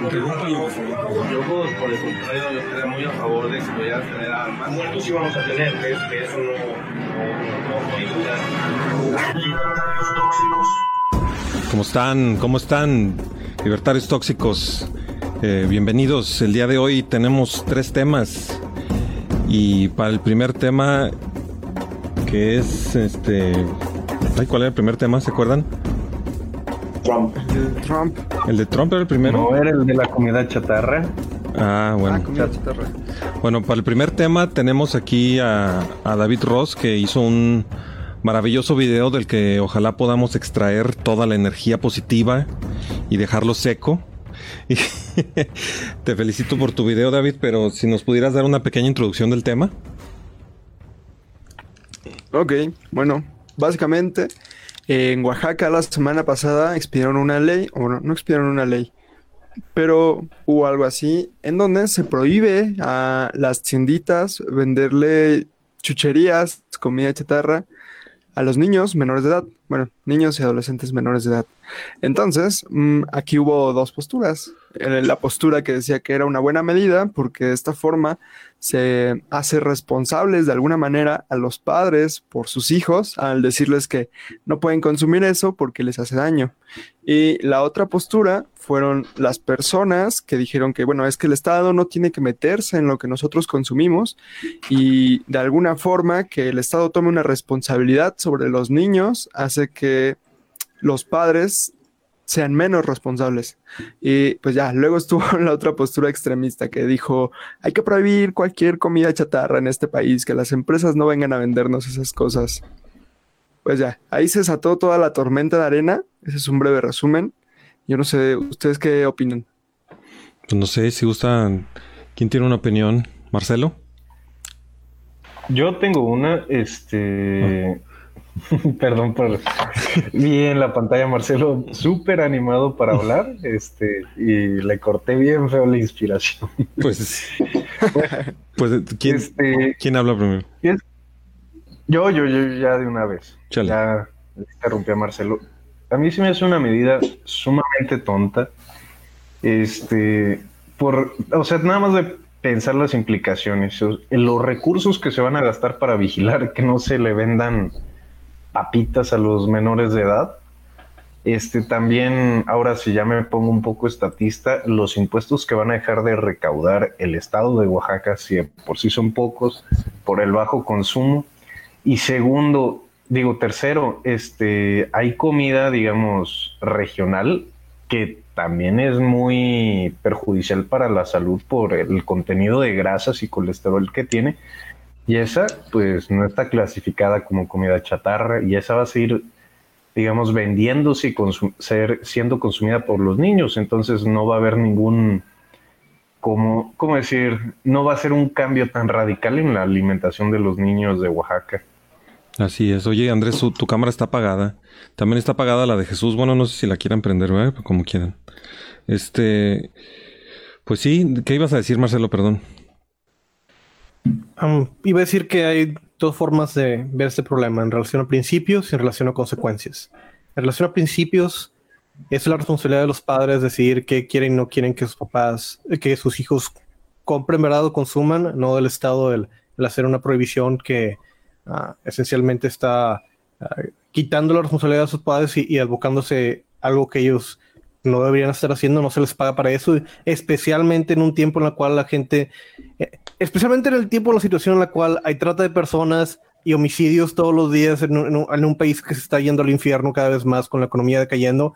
Interrúmpalo, por favor. Yo, por por el contrario, yo estaría muy a favor de que pudiera tener armas. Muertos sí vamos a tener, que, que eso no, no. Libertarios tóxicos. ¿Cómo están? ¿Cómo están? Libertarios tóxicos. Eh, bienvenidos. El día de hoy tenemos tres temas. Y para el primer tema, que es este. Ay, ¿Cuál era el primer tema? ¿Se acuerdan? Trump. ¿El de Trump era el primero? No era el de la comida chatarra. Ah, bueno. Bueno, para el primer tema tenemos aquí a, a David Ross que hizo un maravilloso video del que ojalá podamos extraer toda la energía positiva y dejarlo seco. Y te felicito por tu video, David, pero si nos pudieras dar una pequeña introducción del tema. Ok, bueno, básicamente en Oaxaca la semana pasada expidieron una ley, o no, no expidieron una ley, pero hubo algo así en donde se prohíbe a las tienditas venderle chucherías, comida chatarra a los niños menores de edad, bueno, niños y adolescentes menores de edad. Entonces, mm, aquí hubo dos posturas. Eh, La postura que decía que era una buena medida porque de esta forma se hace responsables de alguna manera a los padres por sus hijos al decirles que no pueden consumir eso porque les hace daño. Y la otra postura fueron las personas que dijeron que, bueno, es que el Estado no tiene que meterse en lo que nosotros consumimos y de alguna forma que el Estado tome una responsabilidad sobre los niños hace que los padres sean menos responsables. Y pues ya, luego estuvo la otra postura extremista que dijo, hay que prohibir cualquier comida chatarra en este país, que las empresas no vengan a vendernos esas cosas. Pues ya, ahí se desató toda la tormenta de arena. Ese es un breve resumen. Yo no sé, ¿ustedes qué opinan? Pues no sé si gustan. ¿Quién tiene una opinión? ¿Marcelo? Yo tengo una, este. Perdón por. Vi en la pantalla Marcelo súper animado para hablar, este, y le corté bien feo la inspiración. Pues. pues ¿quién, Este, ¿quién habla primero? yo, yo, yo, ya de una vez. Chale. Ya interrumpí a Marcelo. A mí sí me hace una medida sumamente tonta. Este, por, o sea, nada más de pensar las implicaciones, los recursos que se van a gastar para vigilar que no se le vendan papitas a los menores de edad. Este también, ahora si ya me pongo un poco estatista, los impuestos que van a dejar de recaudar el estado de Oaxaca, si por sí son pocos, por el bajo consumo. Y segundo, digo, tercero, este, hay comida, digamos, regional que también es muy perjudicial para la salud por el contenido de grasas y colesterol que tiene. Y esa, pues, no está clasificada como comida chatarra y esa va a seguir, digamos, vendiéndose y ser, siendo consumida por los niños. Entonces no va a haber ningún, como, ¿cómo decir? No va a ser un cambio tan radical en la alimentación de los niños de Oaxaca. Así es. Oye, Andrés, tu cámara está apagada. También está apagada la de Jesús. Bueno, no sé si la quieran prender, ¿verdad? Como quieran. Este. Pues sí, ¿qué ibas a decir, Marcelo? Perdón. Iba a decir que hay dos formas de ver este problema, en relación a principios y en relación a consecuencias. En relación a principios, es la responsabilidad de los padres decidir qué quieren y no quieren que sus papás, que sus hijos compren, ¿verdad? O consuman, no del Estado el, el hacer una prohibición que ah, esencialmente está ah, quitando la responsabilidad de sus padres y, y advocándose algo que ellos no deberían estar haciendo, no se les paga para eso, especialmente en un tiempo en el cual la gente eh, especialmente en el tiempo, la situación en la cual hay trata de personas y homicidios todos los días en un, país que se está yendo al infierno cada vez más con la economía decayendo,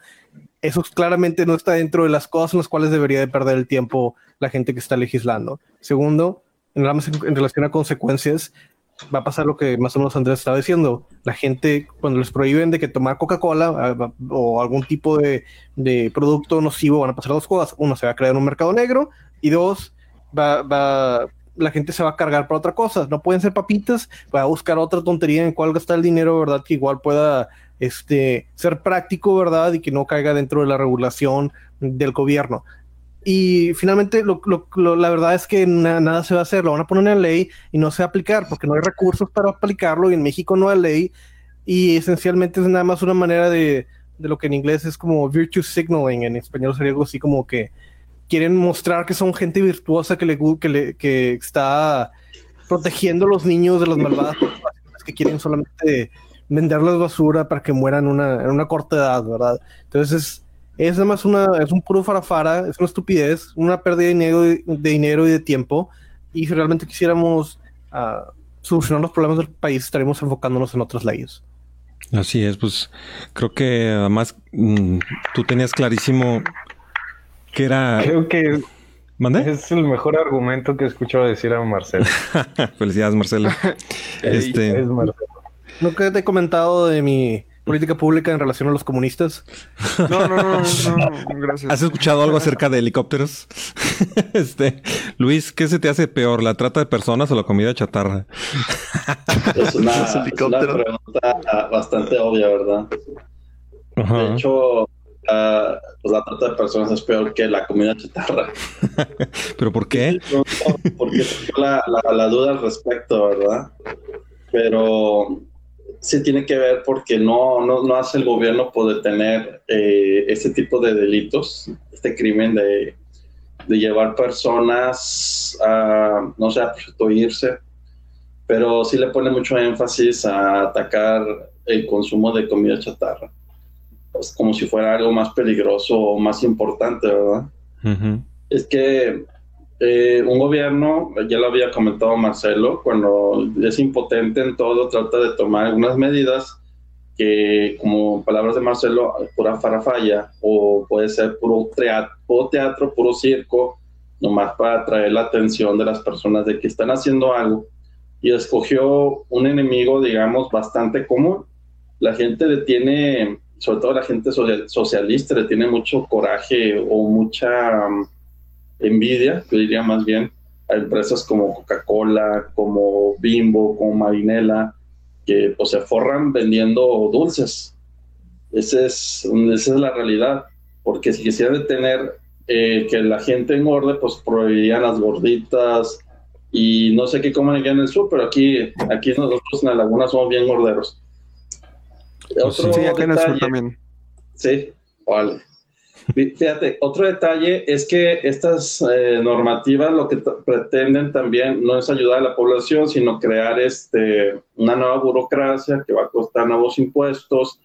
eso claramente no está dentro de las cosas en las cuales debería de perder el tiempo la gente que está legislando. Segundo, en, la- en relación a consecuencias, va a pasar lo que más o menos Andrés estaba diciendo. La gente, cuando les prohíben de que tomar Coca-Cola ah, o algún tipo de, de producto nocivo, van a pasar dos cosas. Uno, se va a crear un mercado negro y dos, va, va, la gente se va a cargar para otra cosa. No pueden ser papitas, va a buscar otra tontería en cuál gastar el dinero, ¿verdad? Que igual pueda este, ser práctico, ¿verdad? Y que no caiga dentro de la regulación del gobierno. Y finalmente, la verdad es que nada se va a hacer, lo van a poner en ley y no se va a aplicar porque no hay recursos para aplicarlo y en México no hay ley y esencialmente es nada más una manera de, de lo que en inglés es como virtue signaling, en español sería algo así como que quieren mostrar que son gente virtuosa que, le, que, está protegiendo a los niños de las malvadas que quieren solamente venderles basura para que mueran una, en una corta edad, ¿verdad? Entonces es, nada más una, es un puro farafara, es una estupidez, una pérdida de dinero, de, dinero y de tiempo. Y si realmente quisiéramos uh, solucionar los problemas del país, estaríamos enfocándonos en otras leyes. Así es, pues creo que además mm, tú tenías clarísimo que era... Creo que es el mejor argumento que he escuchado decir a Marcelo. Felicidades, Marcelo. este... Es Marcelo. Nunca te he comentado de mi política pública en relación a los comunistas. No, no, no, no, gracias. ¿Has escuchado algo acerca de helicópteros? este, Luis, ¿qué se te hace peor, la trata de personas o la comida chatarra? es, una, pregunta bastante obvia, ¿verdad? De hecho, pues la trata de personas es peor que la comida chatarra. ¿Pero por qué? Porque la, la, la duda al respecto, ¿verdad? Pero sí tiene que ver porque no, no, no hace el gobierno por detener eh, este tipo de delitos, este crimen de, de llevar personas a, no sé, a prostituirse, pero sí le pone mucho énfasis a atacar el consumo de comida chatarra, pues como si fuera algo más peligroso o más importante, ¿verdad? Es que eh, un gobierno, ya lo había comentado Marcelo, cuando es impotente en todo, trata de tomar algunas medidas que, como palabras de Marcelo, pura farafalla, o puede ser puro teatro, puro, teatro, puro circo, nomás para atraer la atención de las personas de que están haciendo algo. Y escogió un enemigo, digamos, bastante común. La gente le tiene, sobre todo la gente socialista, le tiene mucho coraje o mucha envidia, yo diría más bien, a empresas como Coca-Cola, como Bimbo, como Marinela, que pues, se forran vendiendo dulces. Ese es, esa es la realidad, porque si quisieran detener eh, que la gente engorde, pues prohibirían las gorditas y no sé qué comen aquí en el sur, pero aquí, aquí nosotros en la laguna somos bien gorderos. Pues sí, acá en el sur también. Sí, vale. Fíjate, otro detalle es que estas eh, normativas lo que pretenden también no es ayudar a la población, sino crear este, una nueva burocracia que va a costar nuevos impuestos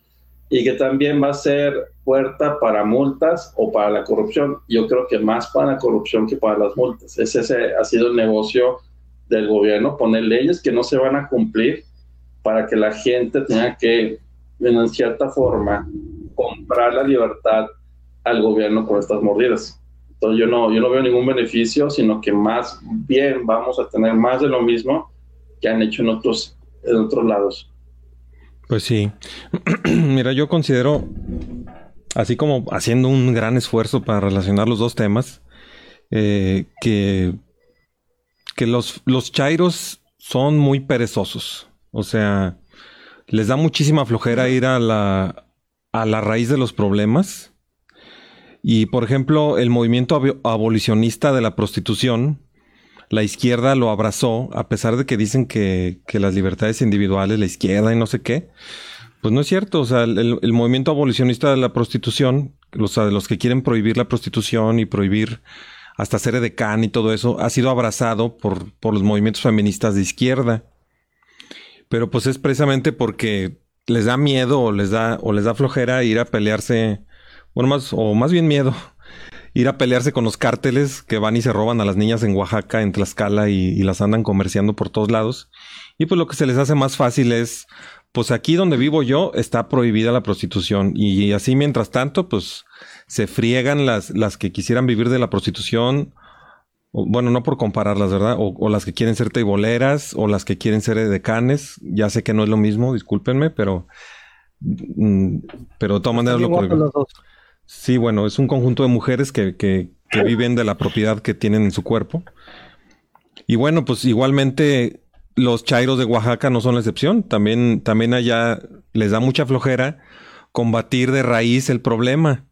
y que también va a ser puerta para multas o para la corrupción. Yo creo que más para la corrupción que para las multas. Ese, ha sido el negocio del gobierno, poner leyes que no se van a cumplir para que la gente tenga que, en cierta forma, comprar la libertad al gobierno con estas mordidas. Entonces yo no, yo no veo ningún beneficio, sino que más bien vamos a tener más de lo mismo que han hecho en otros, en otros lados. Pues sí. Mira, yo considero, así como haciendo un gran esfuerzo para relacionar los dos temas, eh, que, que los, los chairos son muy perezosos. O sea, les da muchísima flojera ir a la, a la raíz de los problemas y por ejemplo, el movimiento abolicionista de la prostitución, la izquierda lo abrazó, a pesar de que dicen que, las libertades individuales, la izquierda y no sé qué. Pues no es cierto. O sea, el, movimiento abolicionista de la prostitución, o sea, de los que quieren prohibir la prostitución y prohibir hasta ser edecán y todo eso, ha sido abrazado por, por los movimientos feministas de izquierda. Pero pues es precisamente porque les da miedo o les da, o les da flojera ir a pelearse bueno, más, o más bien miedo, ir a pelearse con los cárteles que van y se roban a las niñas en Oaxaca, en Tlaxcala y, las andan comerciando por todos lados. Y pues lo que se les hace más fácil es, pues aquí donde vivo yo está prohibida la prostitución y así mientras tanto, pues se friegan las, las que quisieran vivir de la prostitución. Bueno, no por compararlas, ¿verdad? O, las que quieren ser teiboleras o las que quieren ser decanes. Ya sé que no es lo mismo, discúlpenme, pero... Mm, pero de todas maneras lo prohíben. Sí, bueno, es un conjunto de mujeres que, que, viven de la propiedad que tienen en su cuerpo. Y bueno, pues igualmente los chairos de Oaxaca no son la excepción. También, también allá les da mucha flojera combatir de raíz el problema.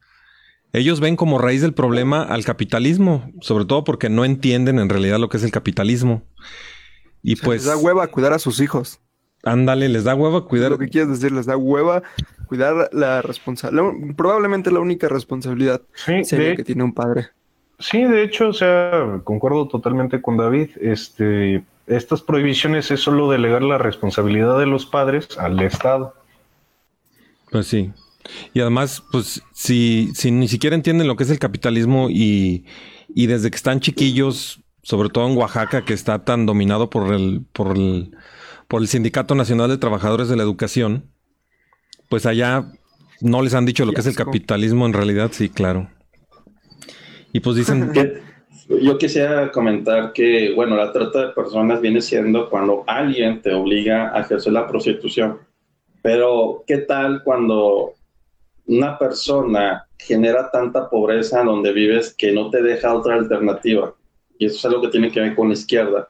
Ellos ven como raíz del problema al capitalismo, sobre todo porque no entienden en realidad lo que es el capitalismo. Y pues. Les da hueva cuidar a sus hijos. Ándale, les da hueva cuidar. Lo que quieres decir, les da hueva cuidar la responsabilidad. Probablemente la única responsabilidad que tiene un padre. Sí, de hecho, o sea, concuerdo totalmente con David. Este, estas prohibiciones es solo delegar la responsabilidad de los padres al Estado. Pues sí. Y además, pues, si, si ni siquiera entienden lo que es el capitalismo y, y desde que están chiquillos, sobre todo en Oaxaca, que está tan dominado por el, por el, por el Sindicato Nacional de Trabajadores de la Educación, pues allá no les han dicho lo que es el capitalismo en realidad, sí, claro. Y pues dicen... Yo quisiera comentar que, bueno, la trata de personas viene siendo cuando alguien te obliga a ejercer la prostitución. Pero, ¿qué tal cuando una persona genera tanta pobreza donde vives que no te deja otra alternativa? Y eso es algo que tiene que ver con la izquierda.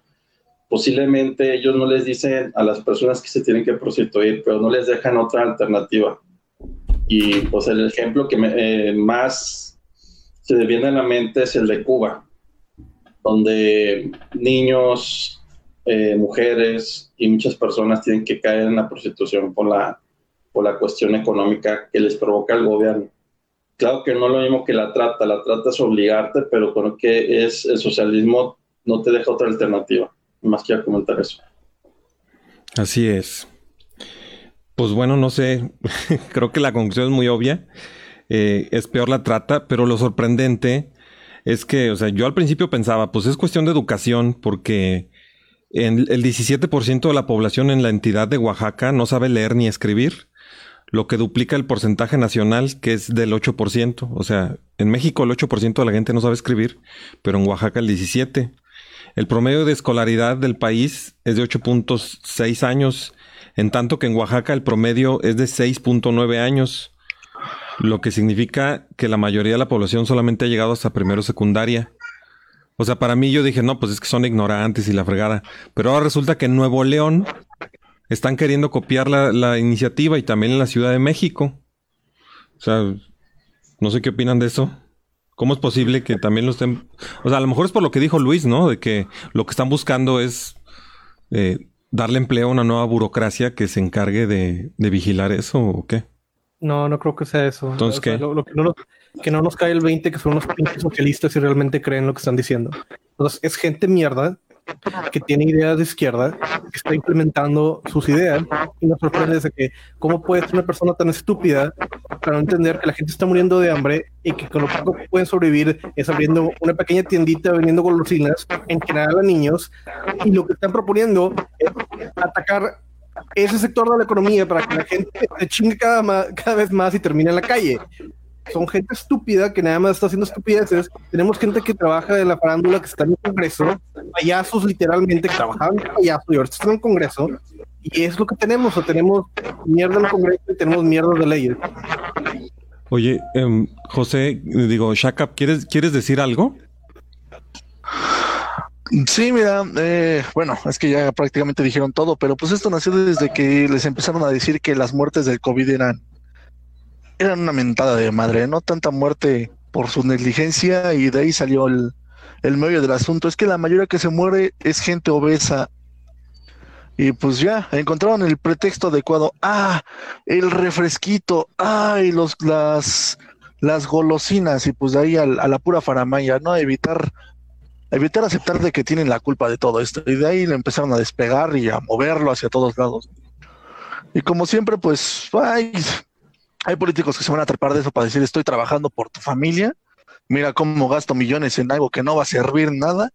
Posiblemente ellos no les dicen a las personas que se tienen que prostituir, pero no les dejan otra alternativa. Y pues el ejemplo que eh, más se viene a la mente es el de Cuba donde niños, eh, mujeres y muchas personas tienen que caer en la prostitución por la, por la cuestión económica que les provoca el gobierno. Claro que no es lo mismo que la trata, la trata es obligarte, pero con que es el socialismo no te deja otra alternativa. Más quiero comentar eso. Así es. Pues bueno, no sé, creo que la conclusión es muy obvia. Eh, es peor la trata, pero lo sorprendente es que, o sea, yo al principio pensaba, pues es cuestión de educación, porque el 17% de la población en la entidad de Oaxaca no sabe leer ni escribir, lo que duplica el porcentaje nacional, que es del 8%. O sea, en México el 8% de la gente no sabe escribir, pero en Oaxaca el 17%. El promedio de escolaridad del país es de 8.6 años, en tanto que en Oaxaca el promedio es de 6.9 años. Lo que significa que la mayoría de la población solamente ha llegado hasta primero secundaria. O sea, para mí yo dije, no, pues es que son ignorantes y la fregada. Pero ahora resulta que en Nuevo León están queriendo copiar la, iniciativa y también en la Ciudad de México. O sea, no sé qué opinan de eso. ¿Cómo es posible que también lo estén... O sea, a lo mejor es por lo que dijo Luis, ¿no? De que lo que están buscando es eh, darle empleo a una nueva burocracia que se encargue de, de vigilar eso o qué. No, no creo que sea eso. Entonces, ¿qué? lo, que, no nos, que no nos cae el 20 que son unos socialistas y realmente creen lo que están diciendo. Entonces, es gente mierda que tiene ideas de izquierda, que está implementando sus ideas y nos sorprende de que cómo puede ser una persona tan estúpida para no entender que la gente está muriendo de hambre y que con lo poco que pueden sobrevivir es abriendo una pequeña tiendita vendiendo golosinas en general a niños y lo que están proponiendo es atacar ese sector de la economía para que la gente se chingue cada, cada vez más y termine en la calle. Son gente estúpida que nada más está haciendo estupideces. Tenemos gente que trabaja en la farándula, que está en el Congreso, payasos literalmente que trabajaban de payaso y ahorita están en el Congreso. Y es lo que tenemos, o tenemos mierda en el Congreso y tenemos mierda de leyes. Oye, em, José, digo, Shakap, ¿quieres, ¿quieres decir algo? Sí, mira, eh, bueno, es que ya prácticamente dijeron todo, pero pues esto nació desde que les empezaron a decir que las muertes del COVID eran, eran una mentada de madre, no tanta muerte por su negligencia y de ahí salió el, el medio del asunto. Es que la mayoría que se muere es gente obesa y pues ya encontraron el pretexto adecuado. Ah, el refresquito, ay, los las las golosinas y pues de ahí a, la pura faramaya, ¿no? Evitar evitar aceptar de que tienen la culpa de todo esto. Y de ahí le empezaron a despegar y a moverlo hacia todos lados. Y como siempre, pues hay, hay políticos que se van a trepar de eso para decir estoy trabajando por tu familia. Mira cómo gasto millones en algo que no va a servir nada.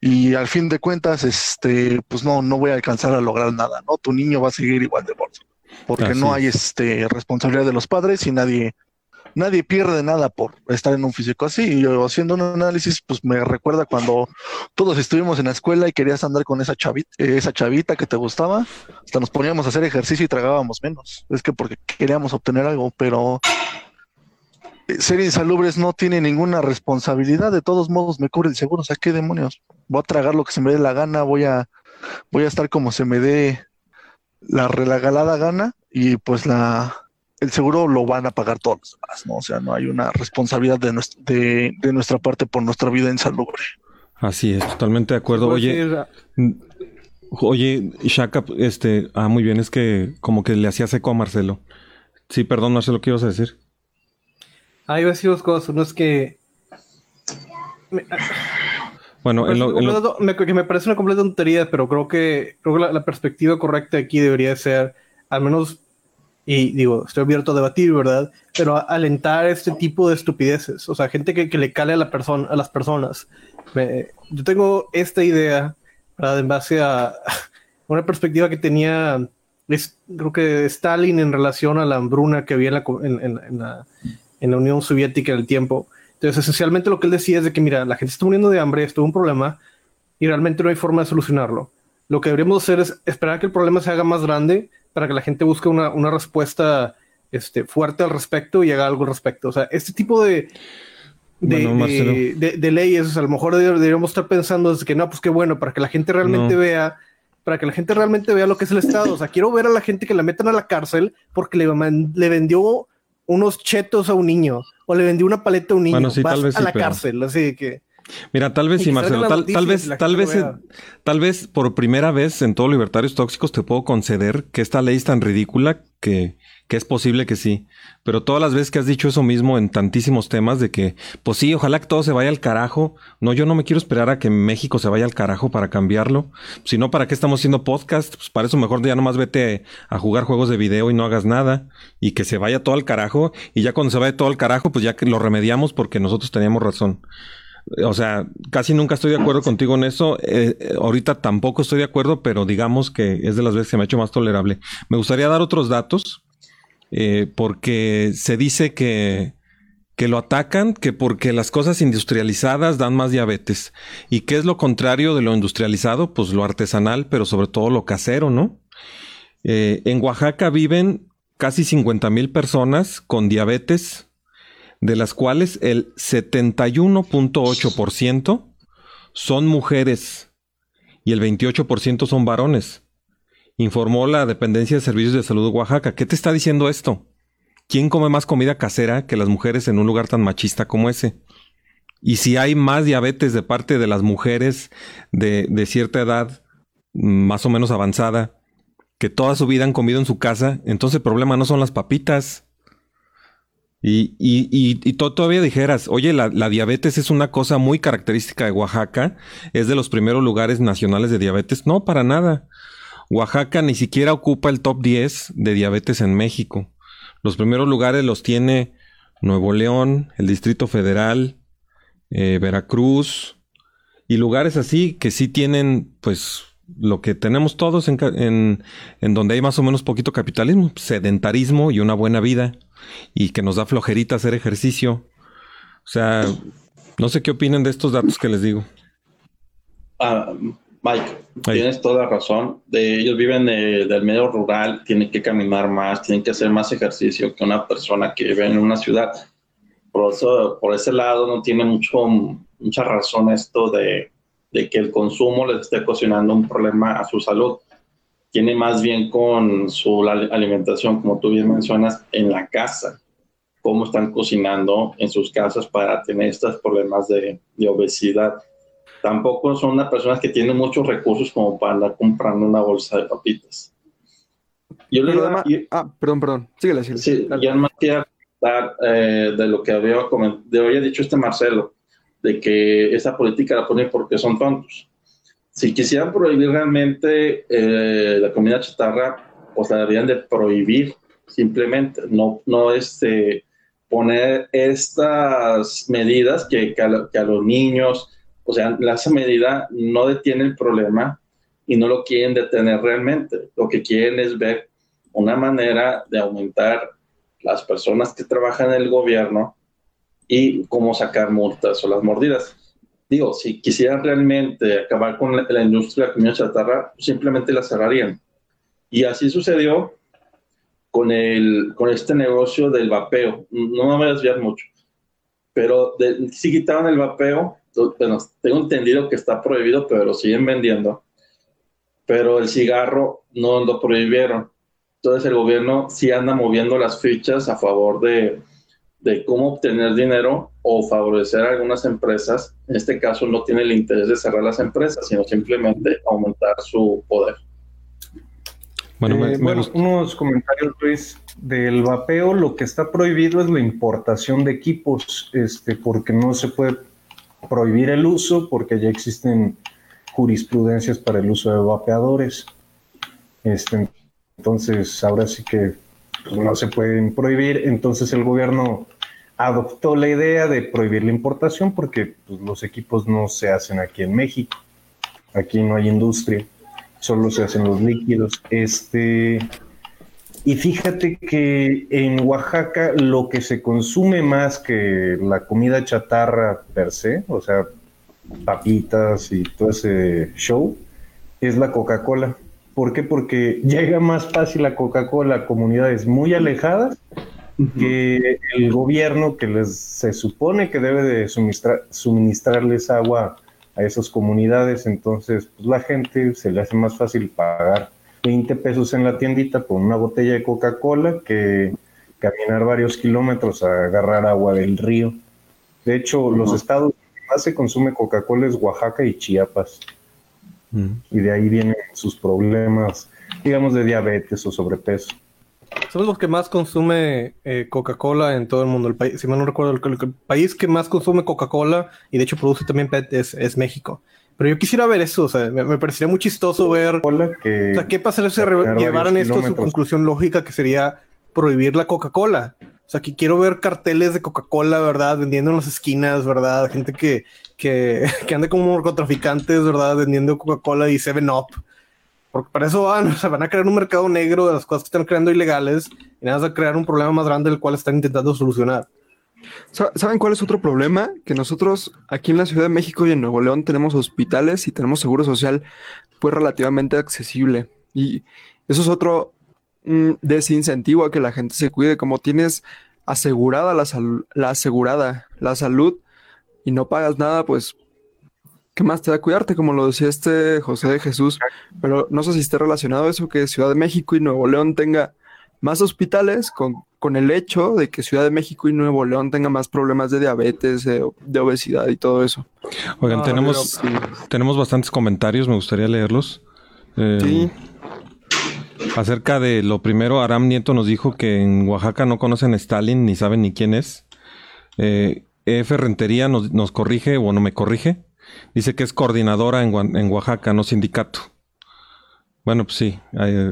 Y al fin de cuentas, este, pues no, no voy a alcanzar a lograr nada, ¿no? Tu niño va a seguir igual de bolso. Porque no hay este responsabilidad de los padres y nadie, nadie pierde nada por estar en un físico así. Y yo haciendo un análisis, pues me recuerda cuando todos estuvimos en la escuela y querías andar con esa chavita, esa chavita que te gustaba, hasta nos poníamos a hacer ejercicio y tragábamos menos. Es que porque queríamos obtener algo, pero ser insalubres no tiene ninguna responsabilidad, de todos modos me cubre el seguro, o sea, ¿qué demonios? Voy a tragar lo que se me dé la gana, voy a, voy a estar como se me dé la regalada gana y pues la, el seguro lo van a pagar todos los demás, ¿no? O sea, no hay una responsabilidad de, nuestra, de, de nuestra parte por nuestra vida insalubre. Así es, totalmente de acuerdo. Oye, mm, oye, Shaka, este, ah, muy bien, es que como que le hacía seco a Marcelo. Sí, perdón, Marcelo, ¿qué ibas a decir? Ah, iba a decir dos cosas. Uno es que. Bueno, me, en lo, en lo- me, que me parece una completa tontería, pero creo que, creo que la, la perspectiva correcta aquí debería ser, al menos, y digo, estoy abierto a debatir, ¿verdad? Pero a- alentar este tipo de estupideces. O sea, gente que, que le cale a, la persona, a las personas. Me- yo tengo esta idea, ¿verdad? En base a una perspectiva que tenía, es, creo que Stalin en relación a la hambruna que había en la, en- en- en la, la Unión Soviética en el tiempo. Entonces, esencialmente lo que él decía es de que, mira, la gente está muriendo de hambre, esto es un problema, y realmente no hay forma de solucionarlo. Lo que deberíamos hacer es esperar que el problema se haga más grande para que la gente busque una, una respuesta este, fuerte al respecto y haga algo al respecto. O sea, este tipo de, de, Bueno, de, de- de leyes, a lo mejor deber- deberíamos estar pensando desde que no, pues qué bueno, para que la gente realmente No. vea, para que la gente realmente vea lo que es el Estado. O sea, quiero ver a la gente que la metan a la cárcel porque le, man- le vendió unos chetos a un niño o le vendió una paleta a un niño. Bueno, sí, Vas a sí, la pero- cárcel, así que... Mira, tal vez Y sí, Marcelo. Tal, vez, tal vez, vea. tal vez por primera vez en todo Libertarios Tóxicos te puedo conceder que esta ley es tan ridícula que, que es posible que sí. Pero todas las veces que has dicho eso mismo en tantísimos temas de que, pues sí, ojalá que todo se vaya al carajo. No, yo no me quiero esperar a que México se vaya al carajo para cambiarlo. Si no, ¿para qué estamos haciendo podcast? Pues para eso mejor ya nomás vete a jugar juegos de video y no hagas nada. Y que se vaya todo al carajo. Y ya cuando se vaya todo al carajo, pues ya que lo remediamos porque nosotros teníamos razón. O sea, casi nunca estoy de acuerdo contigo en eso. Eh, eh, ahorita tampoco estoy de acuerdo, pero digamos que es de las veces que me ha hecho más tolerable. Me gustaría dar otros datos, eh, porque se dice que, que lo atacan, que porque las cosas industrializadas dan más diabetes. ¿Y qué es lo contrario de lo industrializado? Pues lo artesanal, pero sobre todo lo casero, ¿no? Eh, en Oaxaca viven casi 50 mil personas con diabetes de las cuales el 71.8% son mujeres y el 28% son varones, informó la Dependencia de Servicios de Salud de Oaxaca. ¿Qué te está diciendo esto? ¿Quién come más comida casera que las mujeres en un lugar tan machista como ese? Y si hay más diabetes de parte de las mujeres de, de cierta edad, más o menos avanzada, que toda su vida han comido en su casa, entonces el problema no son las papitas, y, y, y, y to- todavía dijeras, oye, la, la diabetes es una cosa muy característica de Oaxaca, es de los primeros lugares nacionales de diabetes. No, para nada. Oaxaca ni siquiera ocupa el top 10 de diabetes en México. Los primeros lugares los tiene Nuevo León, el Distrito Federal, eh, Veracruz y lugares así que sí tienen, pues, lo que tenemos todos en, en, en donde hay más o menos poquito capitalismo, sedentarismo y una buena vida y que nos da flojerita hacer ejercicio. O sea, no sé qué opinen de estos datos que les digo. Ah, Mike, Ahí. tienes toda razón. De, ellos viven de- del medio rural, tienen que caminar más, tienen que hacer más ejercicio que una persona que vive en una ciudad. Por eso, por ese lado, no tiene mucho, mucha razón esto de, de que el consumo les esté ocasionando un problema a su salud. Tiene más bien con su alimentación, como tú bien mencionas, en la casa. Cómo están cocinando en sus casas para tener estos problemas de, de obesidad tampoco son unas personas que tienen muchos recursos como para andar comprando una bolsa de papitas. Yo le además- yo- ah, perdón, perdón. Síguele. sí, Dale. ya más quería hablar eh, de lo que había, comen- de había dicho este Marcelo, de que esa política la ponen porque son tontos. Si quisieran prohibir realmente eh, la comida chatarra, pues la deberían de prohibir simplemente, no, no este, poner estas medidas que, a, que a los niños, o sea, esa medida no detiene el problema y no lo quieren detener realmente. Lo que quieren es ver una manera de aumentar las personas que trabajan en el gobierno y cómo sacar multas o las mordidas. Digo, si quisieran realmente acabar con la, industria de la comida chatarra, simplemente la cerrarían. Y así sucedió con, el, con este negocio del vapeo. No me voy a desviar mucho, pero si quitaron el vapeo, bueno, tengo entendido que está prohibido, pero lo siguen vendiendo. Pero el cigarro no lo prohibieron. Entonces el gobierno sí anda moviendo las fichas a favor de, de cómo obtener dinero o favorecer a algunas empresas. En este caso no tiene el interés de cerrar las empresas, sino simplemente aumentar su poder. Bueno, eh, unos comentarios, Luis. Del vapeo, lo que está prohibido es la importación de equipos, este, porque no se puede prohibir el uso, porque ya existen jurisprudencias para el uso de vapeadores. Este, entonces, ahora sí que pues, no se pueden prohibir. Entonces, el gobierno adoptó la idea de prohibir la importación porque pues, los equipos no se hacen aquí en México. Aquí no hay industria solo se hacen los líquidos. Este, y fíjate que en Oaxaca lo que se consume más que la comida chatarra per se, o sea, papitas y todo ese show, es la Coca-Cola. ¿Por qué? Porque llega más fácil la Coca-Cola a comunidades muy alejadas que el gobierno que les se supone que debe de suministrarles agua a esas comunidades, entonces pues, la gente se le hace más fácil pagar 20 pesos en la tiendita por una botella de Coca-Cola que caminar varios kilómetros a agarrar agua del río. De hecho, los estados que más se consume Coca-Cola es Oaxaca y Chiapas. Y de ahí vienen sus problemas, digamos, de diabetes o sobrepeso. Somos los que más consume eh, Coca-Cola en todo el mundo. El país, si mal no recuerdo, el, país que más consume Coca-Cola y de hecho produce también PET es, México. Pero yo quisiera ver eso, o sea, me, parecería muy chistoso ver. Que o sea, ¿qué pasaría si llevaran esto a su conclusión lógica que sería prohibir la Coca-Cola? O sea, que quiero ver carteles de Coca-Cola, ¿verdad? Vendiendo en las esquinas, ¿verdad? Gente que, que, que ande como narcotraficantes, ¿verdad? Vendiendo Coca-Cola y 7-Up. Porque para eso van, o van a crear un mercado negro de las cosas que están creando ilegales y nada más a crear un problema más grande del cual están intentando solucionar. ¿Saben cuál es otro problema? Que nosotros aquí en la Ciudad de México y en Nuevo León tenemos hospitales y tenemos seguro social pues relativamente accesible. Y eso es otro mm, desincentivo a que la gente se cuide. Como tienes asegurada la, la asegurada la salud y no pagas nada, pues ¿qué más te da cuidarte? Como lo decía este José de Jesús, pero no sé si esté relacionado eso, que Ciudad de México y Nuevo León tenga más hospitales con, con el hecho de que Ciudad de México y Nuevo León tengan más problemas de diabetes, de, obesidad y todo eso. Oigan, ah, tenemos, tenemos bastantes comentarios, me gustaría leerlos. Eh, sí. Acerca de lo primero, Aram Nieto nos dijo que en Oaxaca no conocen a Stalin ni saben ni quién es. Eh, F. Rentería nos, nos corrige, o no me corrige, Dice que es coordinadora en, Oaxaca, no sindicato. Bueno, pues sí,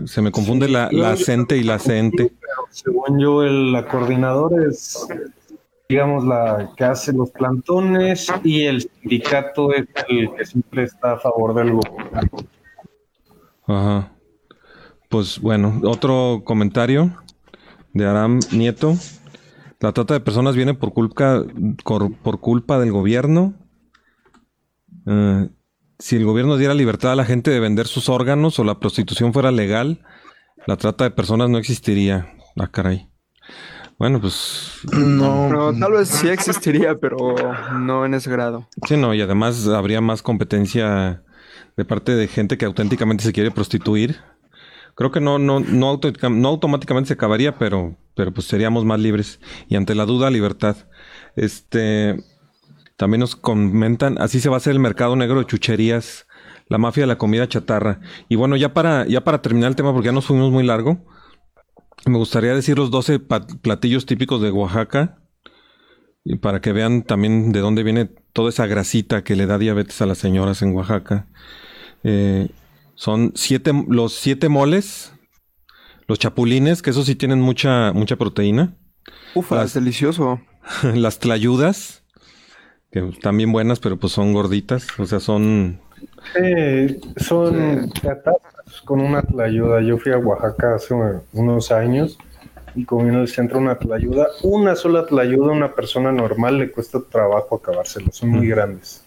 se me confunde la, la CENTE y la CENTE. Según yo, la coordinadora es, digamos, la que hace los plantones y el sindicato es el que siempre está a favor del gobierno. Ajá. Pues bueno, otro comentario de Aram Nieto. La trata de personas viene por culpa, por culpa del gobierno eh, si el gobierno diera libertad a la gente de vender sus órganos o la prostitución fuera legal, la trata de personas no existiría. Ah, caray. Bueno, pues. No, tal vez sí existiría, pero no en ese grado. Sí, no, y además habría más competencia de parte de gente que auténticamente se quiere prostituir. Creo que no, no, no, no automáticamente se acabaría, pero, pero pues seríamos más libres. Y ante la duda, libertad. Este. También nos comentan, así se va a hacer el mercado negro de chucherías, la mafia de la comida chatarra. Y bueno, ya para, ya para terminar el tema, porque ya nos fuimos muy largo, me gustaría decir los 12 platillos típicos de Oaxaca, y para que vean también de dónde viene toda esa grasita que le da diabetes a las señoras en Oaxaca. Eh, son siete, los siete moles, los chapulines, que eso sí tienen mucha, mucha proteína. Ufa, es delicioso. las tlayudas, que están bien buenas, pero pues son gorditas, o sea, son... son con una tlayuda. Yo fui a Oaxaca hace unos años y comí en el centro una tlayuda. Una sola tlayuda a una persona normal le cuesta trabajo acabárselo, son muy grandes.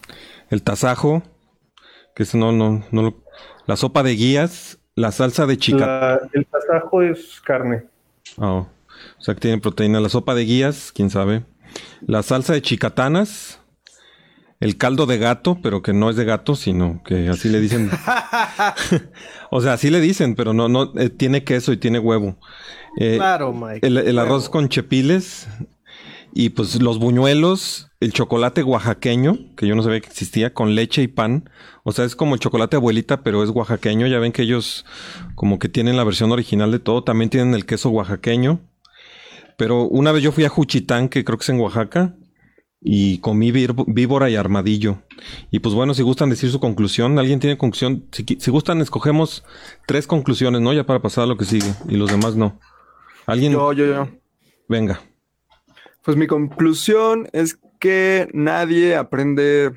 El tasajo, que es no, no, no, la sopa de guías, la salsa de chica. el tasajo es carne. Oh, o sea que tiene proteína. La sopa de guías, quién sabe. la salsa de chicatanas, el caldo de gato, pero que no es de gato, sino que así le dicen. o sea, así le dicen, pero no, no, eh, tiene queso y tiene huevo. Eh, claro, Mike. El, el arroz con chepiles y pues los buñuelos, el chocolate oaxaqueño, que yo no sabía que existía, con leche y pan. O sea, es como el chocolate abuelita, pero es oaxaqueño. Ya ven que ellos como que tienen la versión original de todo. También tienen el queso oaxaqueño. Pero una vez yo fui a Juchitán, que creo que es en Oaxaca, y comí víbora y armadillo. Y pues bueno, si gustan decir su conclusión, ¿alguien tiene conclusión? Si, si, gustan, escogemos tres conclusiones, ¿no? Ya para pasar a lo que sigue, y los demás no. ¿Alguien? Yo, yo, yo. Venga. Pues mi conclusión es que nadie aprende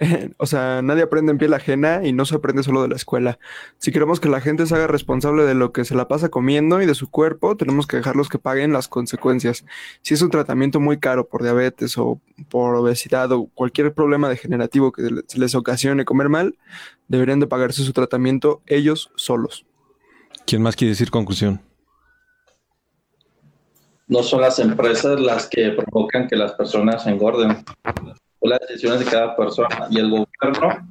o sea, nadie aprende en piel ajena y no se aprende solo de la escuela. Si queremos que la gente se haga responsable de lo que se la pasa comiendo y de su cuerpo, tenemos que dejarlos que paguen las consecuencias. Si es un tratamiento muy caro por diabetes o por obesidad o cualquier problema degenerativo que se les ocasione comer mal, deberían de pagarse su tratamiento ellos solos. ¿Quién más quiere decir conclusión? No son las empresas las que provocan que las personas engorden las decisiones de cada persona y el gobierno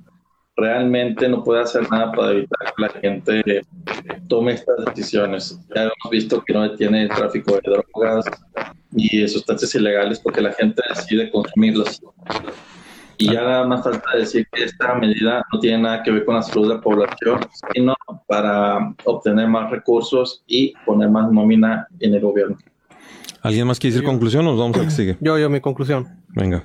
realmente no puede hacer nada para evitar que la gente tome estas decisiones. Ya hemos visto que no detiene el tráfico de drogas y de sustancias ilegales porque la gente decide consumirlas. Y ya nada más falta decir que esta medida no tiene nada que ver con la salud de la población, sino para obtener más recursos y poner más nómina en el gobierno. ¿Alguien más quiere decir conclusión o nos vamos a que sigue? Yo, yo, mi conclusión. Venga.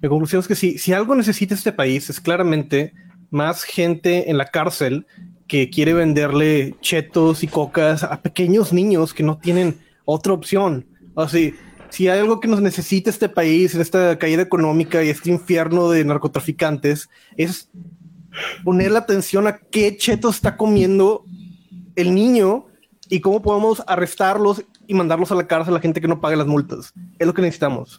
Mi conclusión es que si, si algo necesita este país es claramente más gente en la cárcel que quiere venderle chetos y cocas a pequeños niños que no tienen otra opción. Así, si hay algo que nos necesita este país en esta caída económica y este infierno de narcotraficantes, es poner la atención a qué chetos está comiendo el niño y cómo podemos arrestarlos y mandarlos a la cárcel a la gente que no pague las multas. Es lo que necesitamos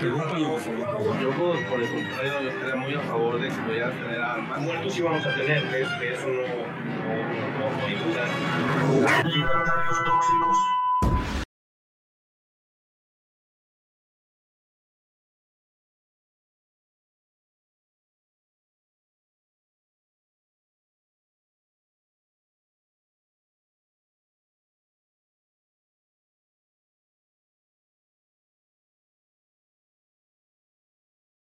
Yo, por el contrario, yo estaría muy a favor de que pudiera tener armas. Muertos sí vamos a tener, que, eso no, no, no, no hay duda. Libertarios tóxicos.